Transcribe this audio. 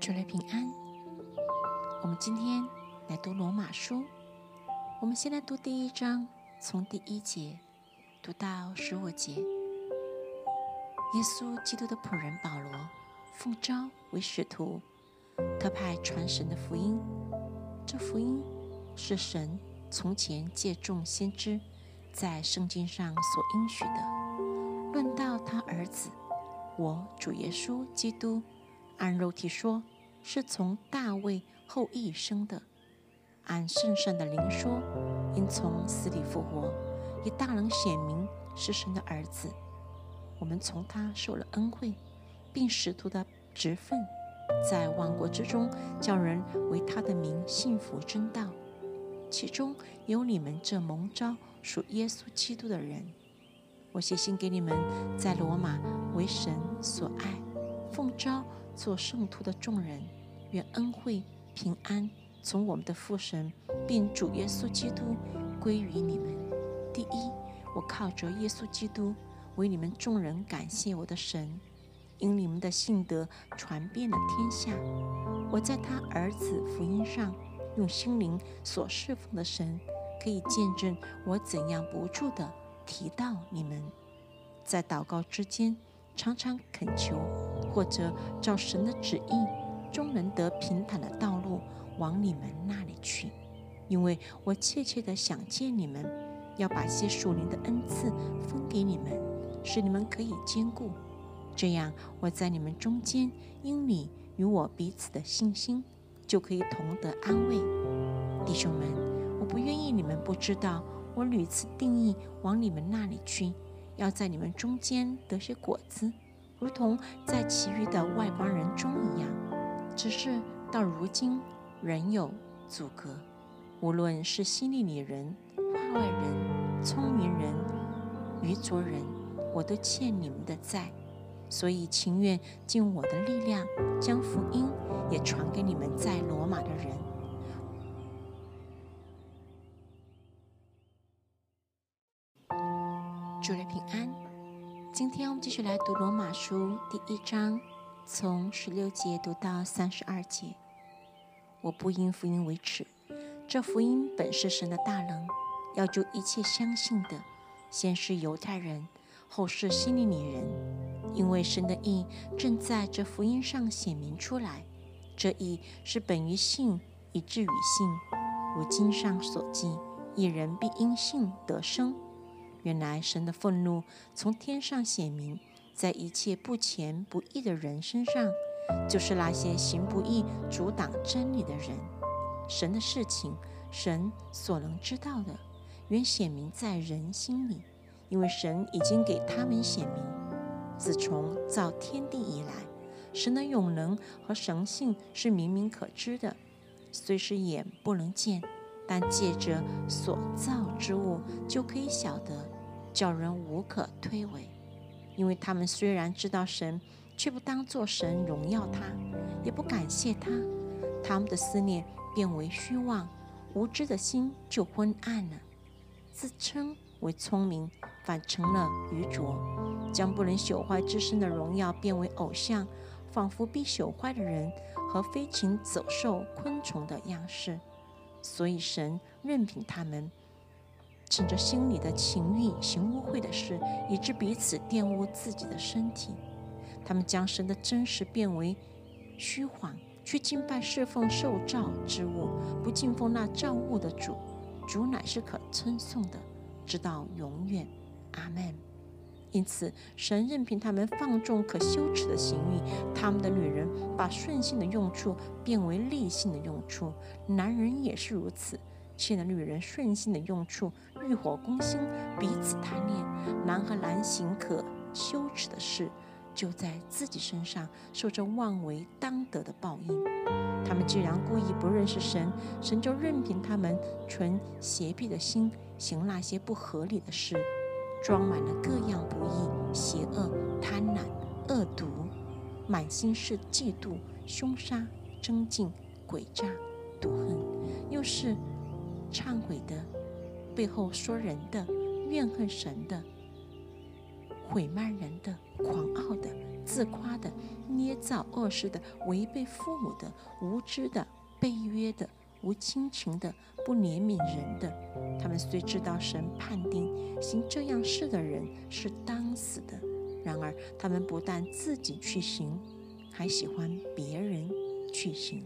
主内平安。我们今天来读罗马书，我们先来读第一章，从第一节读到十五节。耶稣基督的仆人保罗奉召为使徒，特派传神的福音。这福音是神从前借众先知在圣经上所应许的，论到他儿子，我主耶稣基督，按肉体说。是从大卫后裔生的，按圣圣的灵说，因从死里复活，以大能显明是神的儿子。我们从他受了恩惠，并使徒的职分，在万国之中叫人为他的名信服真道。其中有你们这蒙召属耶稣基督的人。我写信给你们，在罗马为神所爱，奉召。做圣徒的众人，愿恩惠平安从我们的父神，并主耶稣基督归于你们。第一，我靠着耶稣基督为你们众人感谢我的神，因你们的信德传遍了天下。我在他儿子福音上用心灵所侍奉的神，可以见证我怎样不住的提到你们，在祷告之间。常常恳求，或者照神的旨意，终能得平坦的道路往你们那里去。因为我切切的想见你们，要把些属灵的恩赐分给你们，使你们可以兼顾。这样，我在你们中间，因你与我彼此的信心，就可以同得安慰。弟兄们，我不愿意你们不知道，我屡次定义往你们那里去。要在你们中间得些果子，如同在其余的外邦人中一样。只是到如今仍有阻隔，无论是希利尼人、外人、聪明人、愚拙人，我都欠你们的债，所以情愿尽我的力量，将福音也传给你们在罗马的人。祝你平安。今天我们继续来读罗马书第一章，从十六节读到三十二节。我不因福音为耻，这福音本是神的大能，要救一切相信的，先是犹太人，后是希利尼人。因为神的意正在这福音上显明出来，这意是本于信以至于信。如经上所记，一人必因信得生。原来神的愤怒从天上显明，在一切不虔不义的人身上，就是那些行不义、阻挡真理的人。神的事情，神所能知道的，原显明在人心里，因为神已经给他们显明。自从造天地以来，神的永能和神性是明明可知的，虽是眼不能见，但借着所造之物就可以晓得。叫人无可推诿，因为他们虽然知道神，却不当作神荣耀他，也不感谢他，他们的思念变为虚妄，无知的心就昏暗了。自称为聪明，反成了愚拙，将不能朽坏之身的荣耀变为偶像，仿佛必朽坏的人和飞禽走兽、昆虫的样式。所以神任凭他们。趁着心里的情欲行污秽的事，以致彼此玷污自己的身体。他们将神的真实变为虚谎，去敬拜侍奉受造之物，不敬奉那造物的主。主乃是可称颂的，直到永远。阿门。因此，神任凭他们放纵可羞耻的行欲，他们的女人把顺性的用处变为利性的用处，男人也是如此。欠了女人顺性的用处，欲火攻心，彼此贪恋。难和难行可羞耻的事，就在自己身上受着妄为当得的报应。他们既然故意不认识神，神就任凭他们存邪僻的心，行那些不合理的事，装满了各样不义、邪恶、贪婪、恶毒，满心是嫉妒、凶杀、争竞、诡诈、毒恨，又是。忏悔的，背后说人的，怨恨神的，毁慢人的，狂傲的，自夸的、捏造恶事的、违背父母的、无知的、背约的、无亲情的、不怜悯人的。他们虽知道神判定行这样事的人是当死的，然而他们不但自己去行，还喜欢别人去行。